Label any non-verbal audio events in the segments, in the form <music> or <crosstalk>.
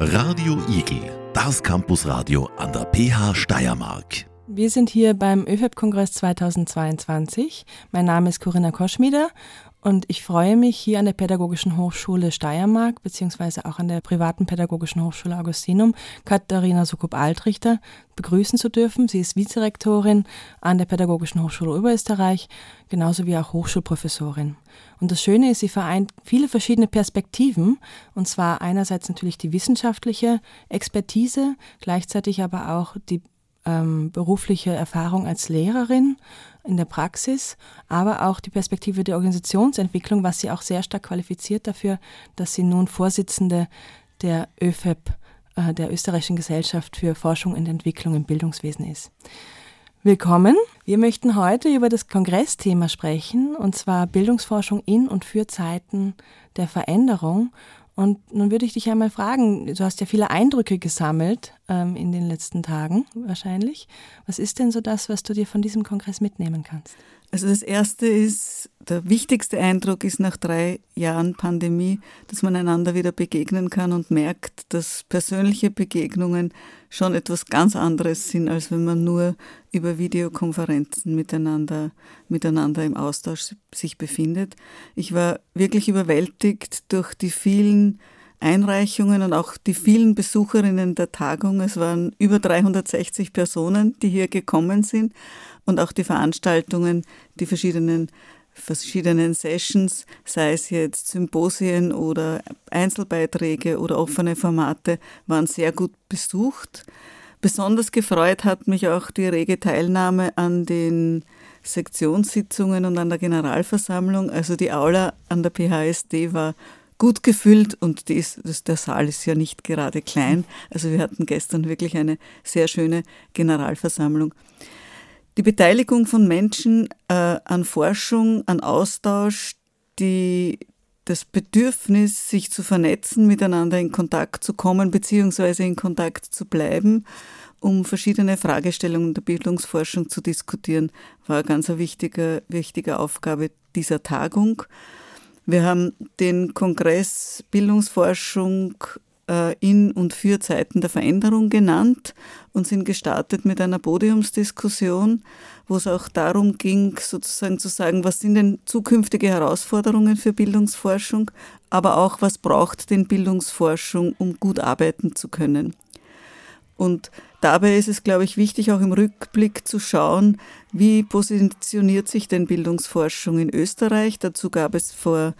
Radio Igel, das Campusradio an der PH Steiermark. Wir sind hier beim ÖFEP-Kongress 2022. Mein Name ist Corinna Koschmieder und ich freue mich, hier an der Pädagogischen Hochschule Steiermark beziehungsweise auch an der privaten Pädagogischen Hochschule Augustinum Katharina Sukup-Altrichter begrüßen zu dürfen. Sie ist Vizerektorin an der Pädagogischen Hochschule Oberösterreich, genauso wie auch Hochschulprofessorin. Und das Schöne ist, sie vereint viele verschiedene Perspektiven, und zwar einerseits natürlich die wissenschaftliche Expertise, gleichzeitig aber auch die ähm, berufliche Erfahrung als Lehrerin in der Praxis, aber auch die Perspektive der Organisationsentwicklung, was sie auch sehr stark qualifiziert dafür, dass sie nun Vorsitzende der ÖFEP, äh, der Österreichischen Gesellschaft für Forschung und Entwicklung im Bildungswesen ist. Willkommen. Wir möchten heute über das Kongressthema sprechen, und zwar Bildungsforschung in und für Zeiten der Veränderung. Und nun würde ich dich einmal fragen, du hast ja viele Eindrücke gesammelt ähm, in den letzten Tagen wahrscheinlich. Was ist denn so das, was du dir von diesem Kongress mitnehmen kannst? Also das Erste ist, der wichtigste Eindruck ist nach drei Jahren Pandemie, dass man einander wieder begegnen kann und merkt, dass persönliche Begegnungen schon etwas ganz anderes sind, als wenn man nur über Videokonferenzen miteinander, miteinander im Austausch sich befindet. Ich war wirklich überwältigt durch die vielen Einreichungen und auch die vielen Besucherinnen der Tagung. Es waren über 360 Personen, die hier gekommen sind und auch die Veranstaltungen, die verschiedenen verschiedenen Sessions, sei es jetzt Symposien oder Einzelbeiträge oder offene Formate, waren sehr gut besucht. Besonders gefreut hat mich auch die rege Teilnahme an den Sektionssitzungen und an der Generalversammlung. Also die Aula an der PHSD war gut gefüllt und ist, das, der Saal ist ja nicht gerade klein. Also wir hatten gestern wirklich eine sehr schöne Generalversammlung. Die Beteiligung von Menschen äh, an Forschung, an Austausch, die das Bedürfnis, sich zu vernetzen, miteinander in Kontakt zu kommen, beziehungsweise in Kontakt zu bleiben, um verschiedene Fragestellungen der Bildungsforschung zu diskutieren, war eine ganz wichtige, wichtige Aufgabe dieser Tagung. Wir haben den Kongress Bildungsforschung äh, in und für Zeiten der Veränderung genannt und sind gestartet mit einer Podiumsdiskussion, wo es auch darum ging, sozusagen zu sagen, was sind denn zukünftige Herausforderungen für Bildungsforschung, aber auch, was braucht denn Bildungsforschung, um gut arbeiten zu können. Und dabei ist es, glaube ich, wichtig, auch im Rückblick zu schauen, wie positioniert sich denn Bildungsforschung in Österreich. Dazu gab es vor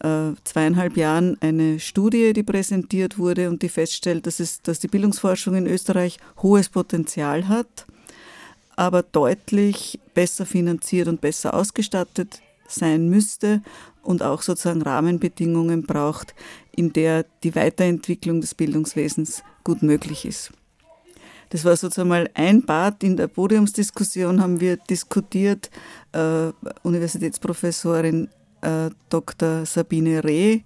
äh, zweieinhalb Jahren eine Studie, die präsentiert wurde und die feststellt, dass, es, dass die Bildungsforschung in Österreich hohes Potenzial hat, aber deutlich besser finanziert und besser ausgestattet sein müsste und auch sozusagen Rahmenbedingungen braucht, in der die Weiterentwicklung des Bildungswesens gut möglich ist. Das war sozusagen mal ein Part in der Podiumsdiskussion, haben wir diskutiert, äh, Universitätsprofessorin äh, Dr. Sabine Reh,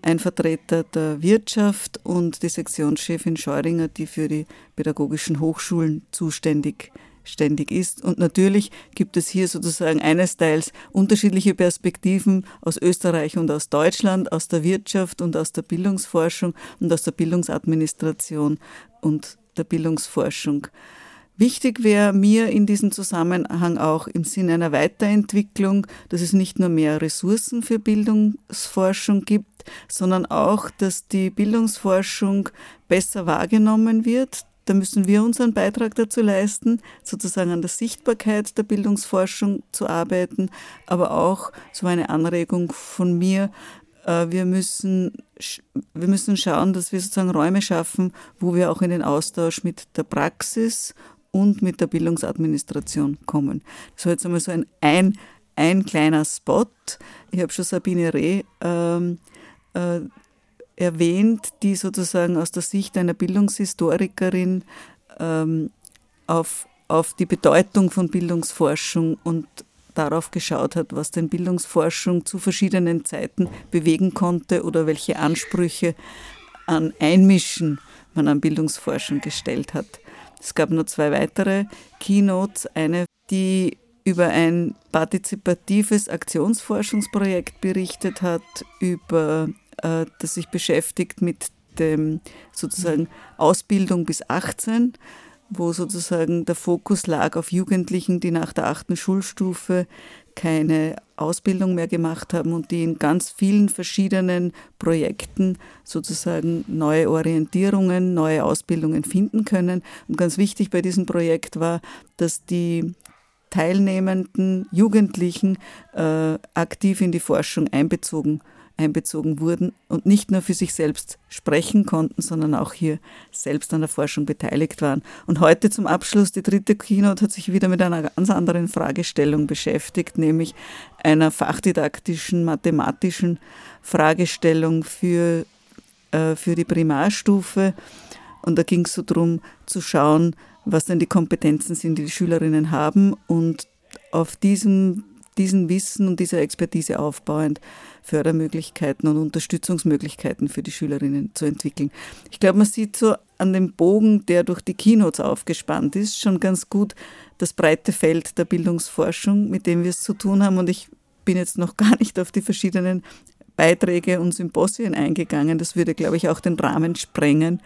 ein Vertreter der Wirtschaft und die Sektionschefin Scheuringer, die für die pädagogischen Hochschulen zuständig ständig ist. Und natürlich gibt es hier sozusagen eines Teils unterschiedliche Perspektiven aus Österreich und aus Deutschland, aus der Wirtschaft und aus der Bildungsforschung und aus der Bildungsadministration und der Bildungsforschung. Wichtig wäre mir in diesem Zusammenhang auch im Sinne einer Weiterentwicklung, dass es nicht nur mehr Ressourcen für Bildungsforschung gibt, sondern auch, dass die Bildungsforschung besser wahrgenommen wird. Da müssen wir unseren Beitrag dazu leisten, sozusagen an der Sichtbarkeit der Bildungsforschung zu arbeiten, aber auch so eine Anregung von mir, wir müssen, wir müssen schauen, dass wir sozusagen Räume schaffen, wo wir auch in den Austausch mit der Praxis und mit der Bildungsadministration kommen. Das war jetzt einmal so ein, ein, ein kleiner Spot. Ich habe schon Sabine Reh ähm, äh, erwähnt, die sozusagen aus der Sicht einer Bildungshistorikerin ähm, auf, auf die Bedeutung von Bildungsforschung und darauf geschaut hat, was denn Bildungsforschung zu verschiedenen Zeiten bewegen konnte oder welche Ansprüche an Einmischen man an Bildungsforschung gestellt hat. Es gab noch zwei weitere Keynotes. Eine, die über ein partizipatives Aktionsforschungsprojekt berichtet hat, über, äh, das sich beschäftigt mit dem sozusagen Ausbildung bis 18, wo sozusagen der Fokus lag auf Jugendlichen, die nach der achten Schulstufe keine Ausbildung mehr gemacht haben und die in ganz vielen verschiedenen Projekten sozusagen neue Orientierungen, neue Ausbildungen finden können. Und ganz wichtig bei diesem Projekt war, dass die teilnehmenden Jugendlichen äh, aktiv in die Forschung einbezogen einbezogen wurden und nicht nur für sich selbst sprechen konnten, sondern auch hier selbst an der Forschung beteiligt waren. Und heute zum Abschluss, die dritte Keynote hat sich wieder mit einer ganz anderen Fragestellung beschäftigt, nämlich einer fachdidaktischen, mathematischen Fragestellung für, äh, für die Primarstufe. Und da ging es so darum zu schauen, was denn die Kompetenzen sind, die die Schülerinnen haben und auf diesem diesen Wissen und dieser Expertise aufbauend Fördermöglichkeiten und Unterstützungsmöglichkeiten für die Schülerinnen zu entwickeln. Ich glaube, man sieht so an dem Bogen, der durch die Keynotes aufgespannt ist, schon ganz gut das breite Feld der Bildungsforschung, mit dem wir es zu tun haben. Und ich bin jetzt noch <laughs> gar nicht auf die verschiedenen Beiträge und Symposien eingegangen. Das würde, glaube ich, auch den Rahmen sprengen.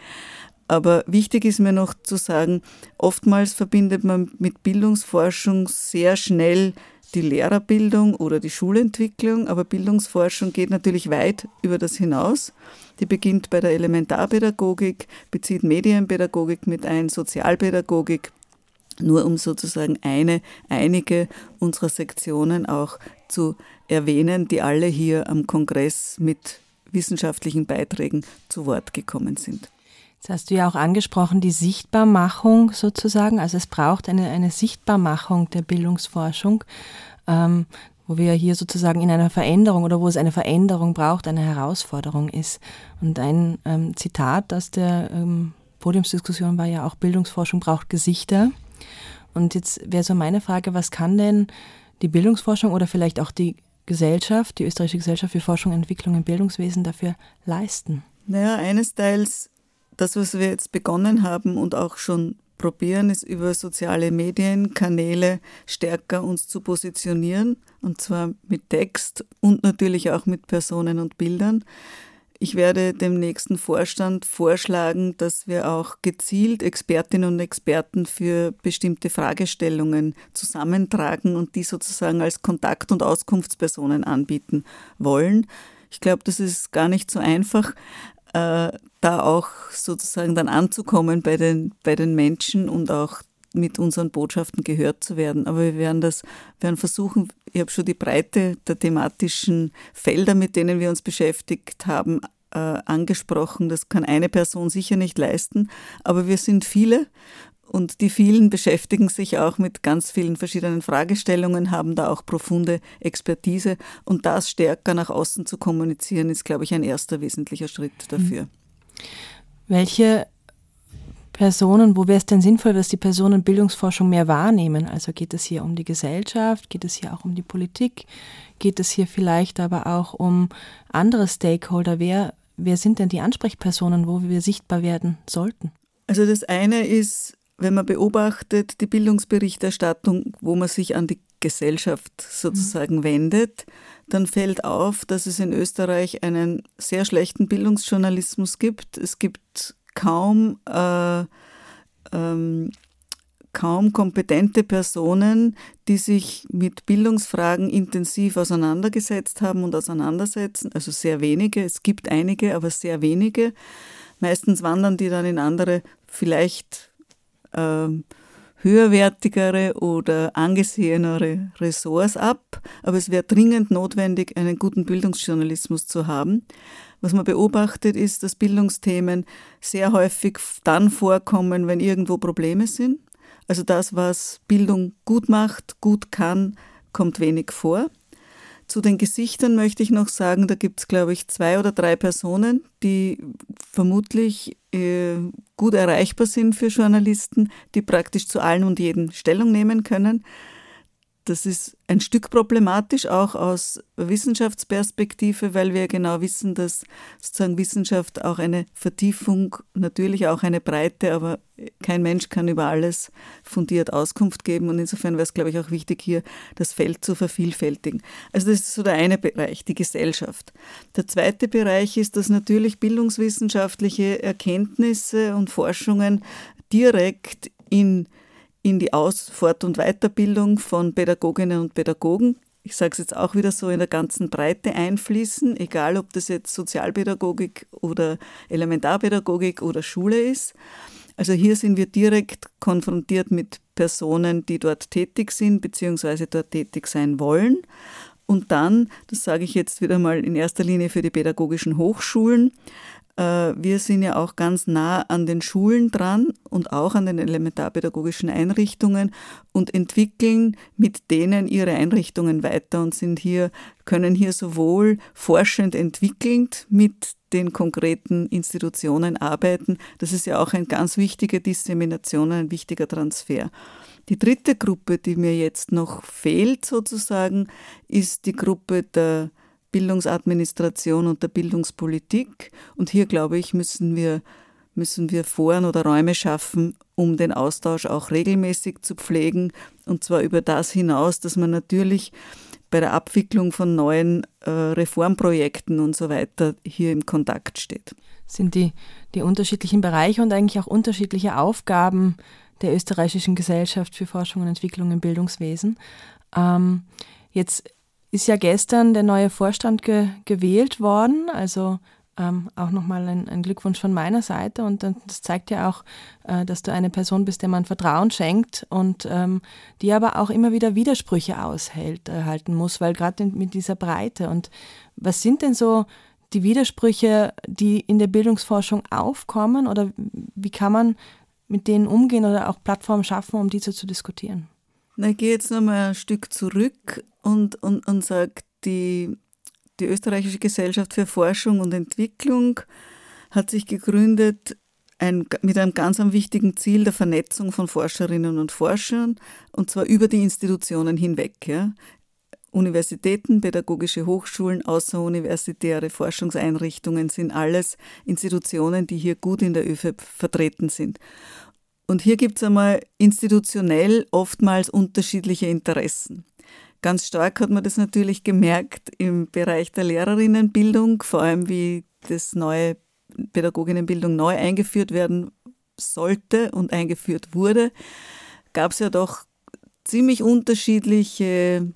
Aber wichtig ist mir noch zu sagen, oftmals verbindet man mit Bildungsforschung sehr schnell die Lehrerbildung oder die Schulentwicklung, aber Bildungsforschung geht natürlich weit über das hinaus. Die beginnt bei der Elementarpädagogik, bezieht Medienpädagogik mit ein, Sozialpädagogik, nur um sozusagen eine, einige unserer Sektionen auch zu erwähnen, die alle hier am Kongress mit wissenschaftlichen Beiträgen zu Wort gekommen sind. Jetzt hast du ja auch angesprochen, die Sichtbarmachung sozusagen. Also es braucht eine, eine Sichtbarmachung der Bildungsforschung, ähm, wo wir hier sozusagen in einer Veränderung oder wo es eine Veränderung braucht, eine Herausforderung ist. Und ein ähm, Zitat aus der ähm, Podiumsdiskussion war ja auch, Bildungsforschung braucht Gesichter. Und jetzt wäre so meine Frage, was kann denn die Bildungsforschung oder vielleicht auch die Gesellschaft, die österreichische Gesellschaft für Forschung Entwicklung im Bildungswesen dafür leisten? Naja, eines Teils das, was wir jetzt begonnen haben und auch schon probieren, ist über soziale Medienkanäle stärker uns zu positionieren, und zwar mit Text und natürlich auch mit Personen und Bildern. Ich werde dem nächsten Vorstand vorschlagen, dass wir auch gezielt Expertinnen und Experten für bestimmte Fragestellungen zusammentragen und die sozusagen als Kontakt- und Auskunftspersonen anbieten wollen. Ich glaube, das ist gar nicht so einfach, äh, da auch sozusagen dann anzukommen bei den, bei den Menschen und auch mit unseren Botschaften gehört zu werden. Aber wir werden das, werden versuchen, ich habe schon die Breite der thematischen Felder, mit denen wir uns beschäftigt haben, äh, angesprochen. Das kann eine Person sicher nicht leisten, aber wir sind viele und die vielen beschäftigen sich auch mit ganz vielen verschiedenen Fragestellungen, haben da auch profunde Expertise und das stärker nach außen zu kommunizieren, ist, glaube ich, ein erster wesentlicher Schritt dafür. Mhm. Welche Personen, wo wäre es denn sinnvoll, dass die Personen Bildungsforschung mehr wahrnehmen? Also geht es hier um die Gesellschaft, geht es hier auch um die Politik, geht es hier vielleicht aber auch um andere Stakeholder? Wer, wer sind denn die Ansprechpersonen, wo wir sichtbar werden sollten? Also das eine ist, wenn man beobachtet, die Bildungsberichterstattung, wo man sich an die Gesellschaft sozusagen mhm. wendet, dann fällt auf, dass es in Österreich einen sehr schlechten Bildungsjournalismus gibt. Es gibt kaum, äh, ähm, kaum kompetente Personen, die sich mit Bildungsfragen intensiv auseinandergesetzt haben und auseinandersetzen. Also sehr wenige. Es gibt einige, aber sehr wenige. Meistens wandern die dann in andere, vielleicht höherwertigere oder angesehenere Ressorts ab, aber es wäre dringend notwendig, einen guten Bildungsjournalismus zu haben. Was man beobachtet, ist, dass Bildungsthemen sehr häufig dann vorkommen, wenn irgendwo Probleme sind. Also das, was Bildung gut macht, gut kann, kommt wenig vor. Zu den Gesichtern möchte ich noch sagen, da gibt es, glaube ich, zwei oder drei Personen, die vermutlich äh, gut erreichbar sind für Journalisten, die praktisch zu allen und jeden Stellung nehmen können. Das ist ein Stück problematisch, auch aus Wissenschaftsperspektive, weil wir genau wissen, dass sozusagen Wissenschaft auch eine Vertiefung, natürlich auch eine Breite, aber kein Mensch kann über alles fundiert Auskunft geben. Und insofern wäre es, glaube ich, auch wichtig, hier das Feld zu vervielfältigen. Also das ist so der eine Bereich, die Gesellschaft. Der zweite Bereich ist, dass natürlich bildungswissenschaftliche Erkenntnisse und Forschungen direkt in in die Aus-, Fort- und Weiterbildung von Pädagoginnen und Pädagogen. Ich sage es jetzt auch wieder so in der ganzen Breite einfließen, egal ob das jetzt Sozialpädagogik oder Elementarpädagogik oder Schule ist. Also hier sind wir direkt konfrontiert mit Personen, die dort tätig sind bzw. dort tätig sein wollen. Und dann, das sage ich jetzt wieder mal in erster Linie für die pädagogischen Hochschulen, wir sind ja auch ganz nah an den Schulen dran und auch an den elementarpädagogischen Einrichtungen und entwickeln mit denen ihre Einrichtungen weiter und sind hier, können hier sowohl forschend entwickelnd mit den konkreten Institutionen arbeiten. Das ist ja auch eine ganz wichtige Dissemination, ein wichtiger Transfer. Die dritte Gruppe, die mir jetzt noch fehlt sozusagen, ist die Gruppe der Bildungsadministration und der Bildungspolitik. Und hier, glaube ich, müssen wir, müssen wir Foren oder Räume schaffen, um den Austausch auch regelmäßig zu pflegen. Und zwar über das hinaus, dass man natürlich bei der Abwicklung von neuen äh, Reformprojekten und so weiter hier im Kontakt steht. Sind die, die unterschiedlichen Bereiche und eigentlich auch unterschiedliche Aufgaben der österreichischen Gesellschaft für Forschung und Entwicklung im Bildungswesen. Ähm, jetzt ist ja gestern der neue Vorstand ge gewählt worden. Also ähm, auch nochmal ein, ein, Glückwunsch von meiner Seite. Und das zeigt ja auch, äh, dass du eine Person bist, der man Vertrauen schenkt und ähm, die aber auch immer wieder Widersprüche aushält, äh, halten muss, weil gerade mit dieser Breite. Und was sind denn so die Widersprüche, die in der Bildungsforschung aufkommen oder wie kann man mit denen umgehen oder auch Plattformen schaffen, um diese zu diskutieren? Na, ich gehe jetzt nochmal ein Stück zurück und, und, und sage, die, die Österreichische Gesellschaft für Forschung und Entwicklung hat sich gegründet ein, mit einem ganz wichtigen Ziel der Vernetzung von Forscherinnen und Forschern, und zwar über die Institutionen hinweg. Ja. Universitäten, pädagogische Hochschulen, außeruniversitäre Forschungseinrichtungen sind alles Institutionen, die hier gut in der ÖFEP vertreten sind. Und hier gibt es einmal institutionell oftmals unterschiedliche Interessen. Ganz stark hat man das natürlich gemerkt im Bereich der Lehrerinnenbildung, vor allem wie das neue Pädagoginnenbildung neu eingeführt werden sollte und eingeführt wurde, gab es ja doch ziemlich unterschiedliche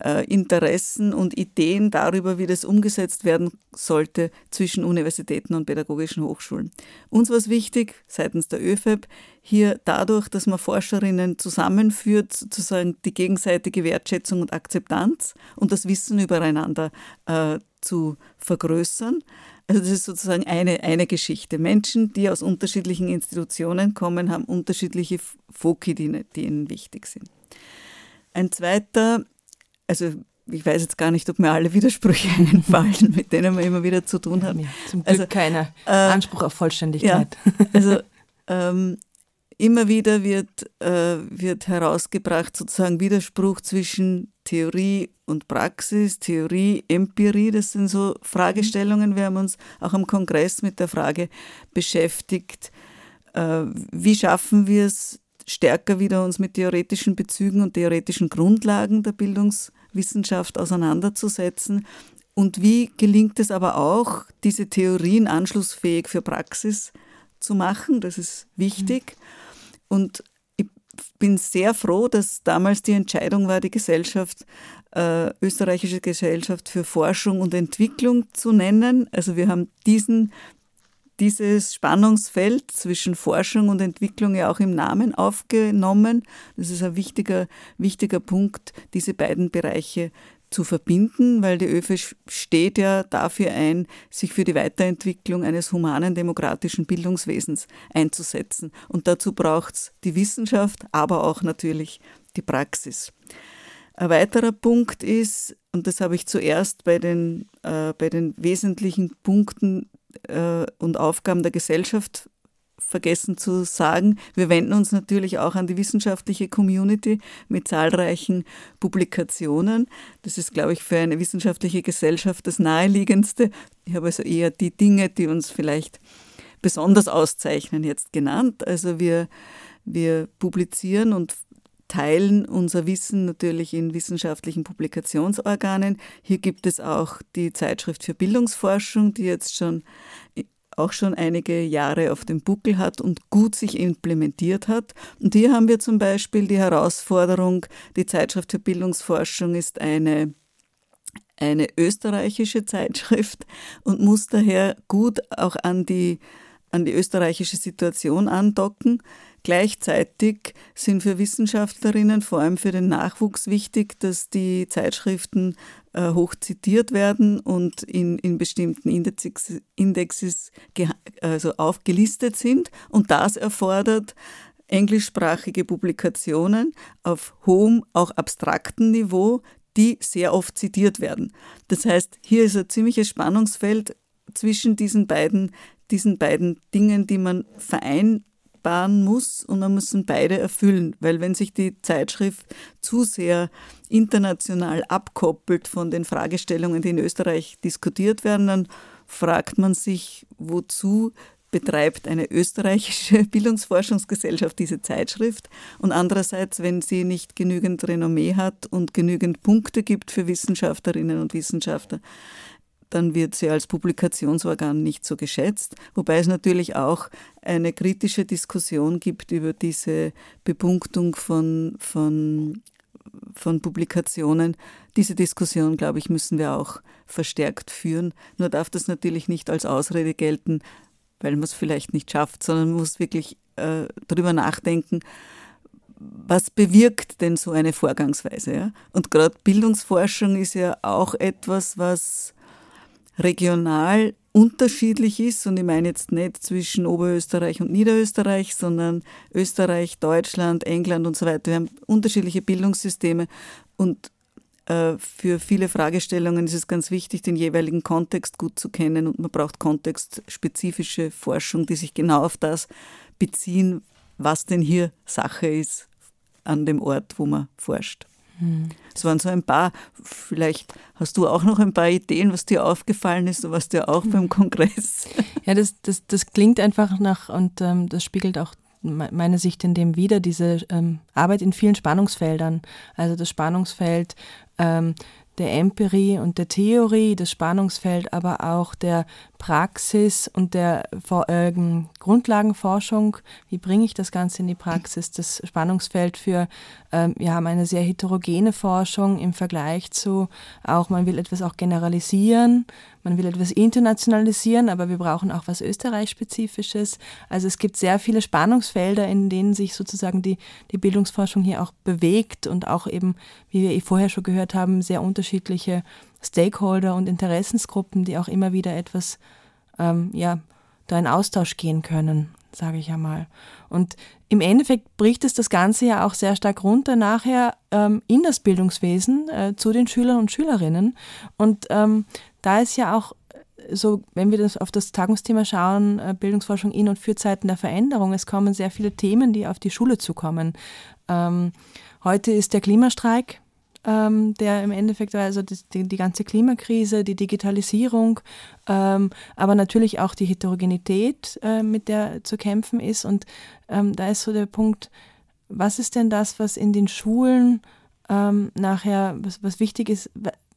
Interessen und Ideen darüber, wie das umgesetzt werden sollte zwischen Universitäten und pädagogischen Hochschulen. Uns war es wichtig, seitens der ÖFEB, hier dadurch, dass man Forscherinnen zusammenführt, sozusagen die gegenseitige Wertschätzung und Akzeptanz und das Wissen übereinander äh, zu vergrößern. Also das ist sozusagen eine, eine Geschichte. Menschen, die aus unterschiedlichen Institutionen kommen, haben unterschiedliche Foki, die ihnen wichtig sind. Ein zweiter also ich weiß jetzt gar nicht, ob mir alle Widersprüche <laughs> einfallen, mit denen man immer wieder zu tun hat. Ja, zum Glück also, keiner äh, Anspruch auf Vollständigkeit. Ja, <laughs> also ähm, immer wieder wird, äh, wird herausgebracht sozusagen Widerspruch zwischen Theorie und Praxis, Theorie, Empirie, das sind so Fragestellungen. Wir haben uns auch am Kongress mit der Frage beschäftigt, äh, wie schaffen wir es, stärker wieder uns mit theoretischen Bezügen und theoretischen Grundlagen der Bildungswissenschaft auseinanderzusetzen. Und wie gelingt es aber auch, diese Theorien anschlussfähig für Praxis zu machen? Das ist wichtig. Und ich bin sehr froh, dass damals die Entscheidung war, die Gesellschaft, äh, österreichische Gesellschaft für Forschung und Entwicklung zu nennen. Also wir haben diesen dieses Spannungsfeld zwischen Forschung und Entwicklung ja auch im Namen aufgenommen. Das ist ein wichtiger, wichtiger Punkt, diese beiden Bereiche zu verbinden, weil die ÖFE steht ja dafür ein, sich für die Weiterentwicklung eines humanen demokratischen Bildungswesens einzusetzen. Und dazu braucht es die Wissenschaft, aber auch natürlich die Praxis. Ein weiterer Punkt ist, und das habe ich zuerst bei den, äh, bei den wesentlichen Punkten äh, und Aufgaben der Gesellschaft vergessen zu sagen, wir wenden uns natürlich auch an die wissenschaftliche Community mit zahlreichen Publikationen. Das ist, glaube ich, für eine wissenschaftliche Gesellschaft das Naheliegendste. Ich habe also eher die Dinge, die uns vielleicht besonders auszeichnen, jetzt genannt. Also wir, wir publizieren und teilen unser Wissen natürlich in wissenschaftlichen Publikationsorganen. Hier gibt es auch die Zeitschrift für Bildungsforschung, die jetzt schon auch schon einige Jahre auf dem Buckel hat und gut sich implementiert hat. Und hier haben wir zum Beispiel die Herausforderung, die Zeitschrift für Bildungsforschung ist eine eine österreichische Zeitschrift und muss daher gut auch an die, an die österreichische Situation andocken. Gleichzeitig sind für Wissenschaftlerinnen, vor allem für den Nachwuchs, wichtig, dass die Zeitschriften äh, hoch zitiert werden und in, in bestimmten Indexes, Indexes also aufgelistet sind. Und das erfordert englischsprachige Publikationen auf hohem, auch abstrakten Niveau, die sehr oft zitiert werden. Das heißt, hier ist ein ziemliches Spannungsfeld zwischen diesen beiden, diesen beiden Dingen, die man vereinbaren muss und man muss beide erfüllen, weil wenn sich die Zeitschrift zu sehr international abkoppelt von den Fragestellungen, die in Österreich diskutiert werden, dann fragt man sich, wozu betreibt eine österreichische <laughs> Bildungsforschungsgesellschaft diese Zeitschrift? Und andererseits, wenn sie nicht genügend Renommee hat und genügend Punkte gibt für Wissenschaftlerinnen und Wissenschaftler, dann wird sie als Publikationsorgan nicht so geschätzt, wobei es natürlich auch eine kritische Diskussion gibt über diese Bepunktung von, von von Publikationen. Diese Diskussion, glaube ich, müssen wir auch verstärkt führen. Nur darf das natürlich nicht als Ausrede gelten, weil man es vielleicht nicht schafft, sondern man muss wirklich äh, darüber nachdenken, was bewirkt denn so eine Vorgangsweise? Ja? Und gerade Bildungsforschung ist ja auch etwas, was regional unterschiedlich ist, und ich meine jetzt nicht zwischen Oberösterreich und Niederösterreich, sondern Österreich, Deutschland, England und so weiter. Wir haben unterschiedliche Bildungssysteme und äh, für viele Fragestellungen ist es ganz wichtig, den jeweiligen Kontext gut zu kennen und man braucht kontextspezifische Forschung, die sich genau auf das beziehen, was denn hier Sache ist an dem Ort, wo man forscht. Es waren so ein paar, vielleicht hast du auch noch ein paar Ideen, was dir aufgefallen ist, du warst ja auch beim Kongress. <laughs> Ja, das, das, das klingt einfach nach, und ähm, das spiegelt auch meine Sicht in dem wieder, diese ähm, Arbeit in vielen Spannungsfeldern. Also das Spannungsfeld ähm, der Empirie und der Theorie, das Spannungsfeld aber auch der Praxis und der äh, Grundlagenforschung. Wie bringe ich das Ganze in die Praxis? Das Spannungsfeld für, ähm, wir haben eine sehr heterogene Forschung im Vergleich zu auch, man will etwas auch generalisieren, man will etwas internationalisieren, aber wir brauchen auch was Österreich-spezifisches. Also es gibt sehr viele Spannungsfelder, in denen sich sozusagen die, die Bildungsforschung hier auch bewegt und auch eben, wie wir vorher schon gehört haben, sehr unterschiedliche Stakeholder und Interessensgruppen, die auch immer wieder etwas, ähm, ja, da in Austausch gehen können, sage ich einmal. Und im Endeffekt bricht es das Ganze ja auch sehr stark runter nachher ähm, in das Bildungswesen äh, zu den Schülern und Schülerinnen. Und ähm, da ist ja auch so, wenn wir das auf das Tagungsthema schauen, äh, Bildungsforschung in und für Zeiten der Veränderung, es kommen sehr viele Themen, die auf die Schule zukommen. Ähm, heute ist der Klimastreik ähm, der im Endeffekt also die, die, ganze Klimakrise, die Digitalisierung, ähm, aber natürlich auch die Heterogenität, äh, mit der zu kämpfen ist. Und ähm, da ist so der Punkt, was ist denn das, was in den Schulen ähm, nachher, was, was wichtig ist,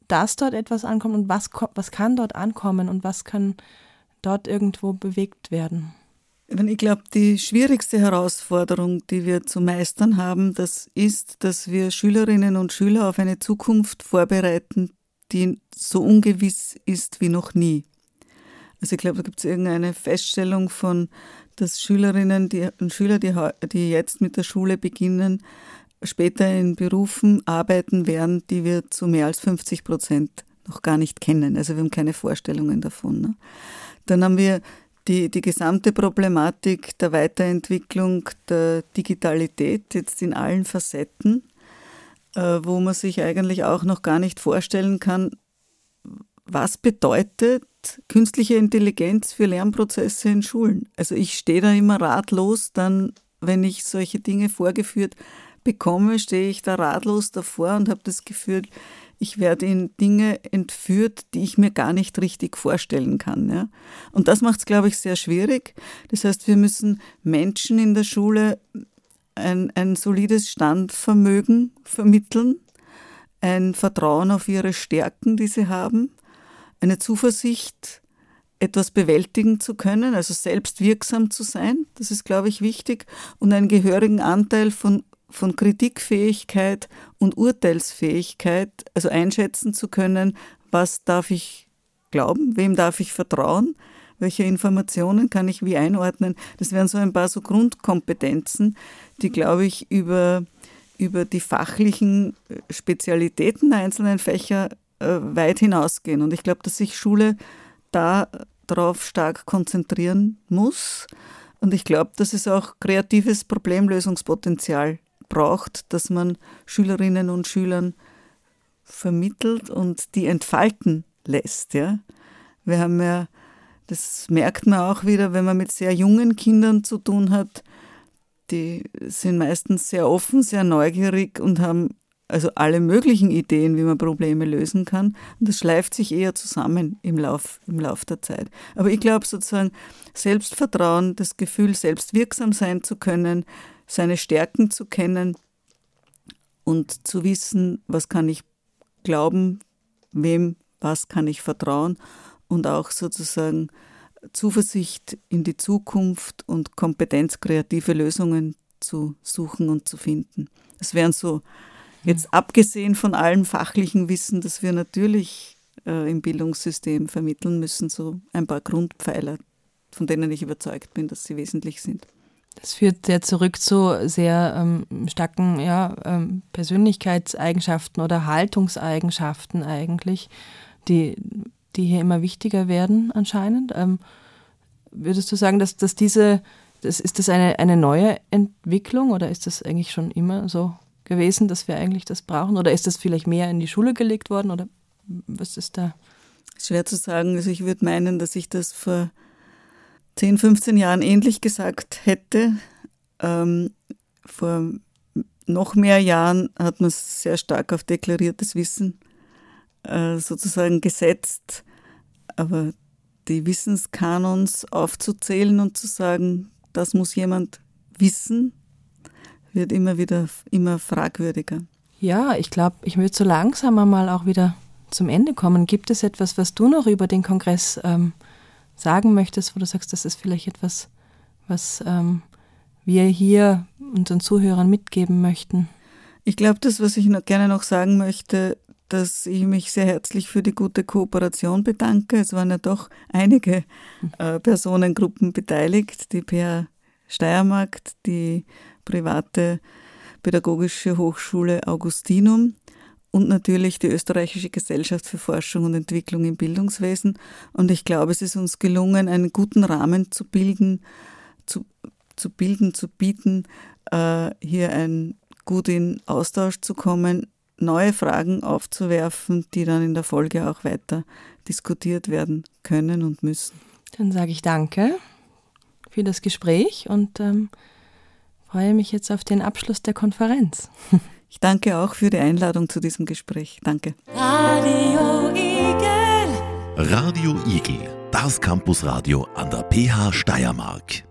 dass dort etwas ankommt und was, was kann dort ankommen und was kann dort irgendwo bewegt werden? Ich glaube, die schwierigste Herausforderung, die wir zu meistern haben, das ist, dass wir Schülerinnen und Schüler auf eine Zukunft vorbereiten, die so ungewiss ist wie noch nie. Also ich glaube, da gibt es irgendeine Feststellung von, dass Schülerinnen die, und Schüler, die, die jetzt mit der Schule beginnen, später in Berufen arbeiten werden, die wir zu mehr als 50 Prozent noch gar nicht kennen. Also wir haben keine Vorstellungen davon. Ne? Dann haben wir die, die gesamte Problematik der Weiterentwicklung der Digitalität jetzt in allen Facetten, äh, wo man sich eigentlich auch noch gar nicht vorstellen kann, was bedeutet künstliche Intelligenz für Lernprozesse in Schulen. Also ich stehe da immer ratlos, dann, wenn ich solche Dinge vorgeführt bekomme, stehe ich da ratlos davor und habe das Gefühl, ich werde in Dinge entführt, die ich mir gar nicht richtig vorstellen kann. Ja? Und das macht es, glaube ich, sehr schwierig. Das heißt, wir müssen Menschen in der Schule ein, ein solides Standvermögen vermitteln, ein Vertrauen auf ihre Stärken, die sie haben, eine Zuversicht, etwas bewältigen zu können, also selbst wirksam zu sein. Das ist, glaube ich, wichtig. Und einen gehörigen Anteil von von Kritikfähigkeit und Urteilsfähigkeit, also einschätzen zu können, was darf ich glauben, wem darf ich vertrauen, welche Informationen kann ich wie einordnen. Das wären so ein paar so Grundkompetenzen, die, glaube ich, über, über die fachlichen äh, Spezialitäten der einzelnen Fächer äh, weit hinausgehen. Und ich glaube, dass sich Schule da darauf stark konzentrieren muss. Und ich glaube, dass es auch kreatives Problemlösungspotenzial braucht, dass man Schülerinnen und Schülern vermittelt und die entfalten lässt. Ja? Wir haben ja, das merkt man auch wieder, wenn man mit sehr jungen Kindern zu tun hat, die sind meistens sehr offen, sehr neugierig und haben also alle möglichen Ideen, wie man Probleme lösen kann. Und das schleift sich eher zusammen im Lauf, im Lauf der Zeit. Aber ich glaube sozusagen, Selbstvertrauen, das Gefühl, selbst wirksam sein zu können, seine Stärken zu kennen und zu wissen, was kann ich glauben, wem, was kann ich vertrauen und auch sozusagen Zuversicht in die Zukunft und Kompetenz, kreative Lösungen zu suchen und zu finden. Das wären so, jetzt abgesehen von allem fachlichen Wissen, das wir natürlich äh, im Bildungssystem vermitteln müssen, so ein paar Grundpfeiler, von denen ich überzeugt bin, dass sie wesentlich sind. Das führt sehr zurück zu sehr ähm, starken ja, ähm, Persönlichkeitseigenschaften oder Haltungseigenschaften eigentlich, die, die hier immer wichtiger werden anscheinend. Ähm, würdest du sagen, dass, dass diese, das, ist das eine, eine neue Entwicklung oder ist das eigentlich schon immer so gewesen, dass wir eigentlich das brauchen? Oder ist das vielleicht mehr in die Schule gelegt worden oder was ist da? Schwer zu sagen. Also ich würde meinen, dass ich das vor 10, 15 Jahren ähnlich gesagt hätte. Ähm, vor noch mehr Jahren hat man sehr stark auf deklariertes Wissen äh, sozusagen gesetzt. Aber die Wissenskanons aufzuzählen und zu sagen, das muss jemand wissen, wird immer wieder immer fragwürdiger. Ja, ich glaube, ich würde so langsam mal auch wieder zum Ende kommen. Gibt es etwas, was du noch über den Kongress ähm, sagen möchtest, wo du sagst, das ist vielleicht etwas, was ähm, wir hier unseren Zuhörern mitgeben möchten? Ich glaube, das, was ich noch gerne noch sagen möchte, dass ich mich sehr herzlich für die gute Kooperation bedanke. Es waren ja doch einige äh, Personengruppen beteiligt, die PA Steiermark, die private pädagogische Hochschule Augustinum und natürlich die Österreichische Gesellschaft für Forschung und Entwicklung im Bildungswesen. Und ich glaube, es ist uns gelungen, einen guten Rahmen zu bilden, zu, zu bilden, zu bieten, äh, hier ein gut in Austausch zu kommen, neue Fragen aufzuwerfen, die dann in der Folge auch weiter diskutiert werden können und müssen. Dann sage ich danke für das Gespräch und ähm, freue mich jetzt auf den Abschluss der Konferenz. <laughs> Ich danke auch für die Einladung zu diesem Gespräch. Danke. Radio Igel. Radio Igel, das Campusradio an der PH Steiermark.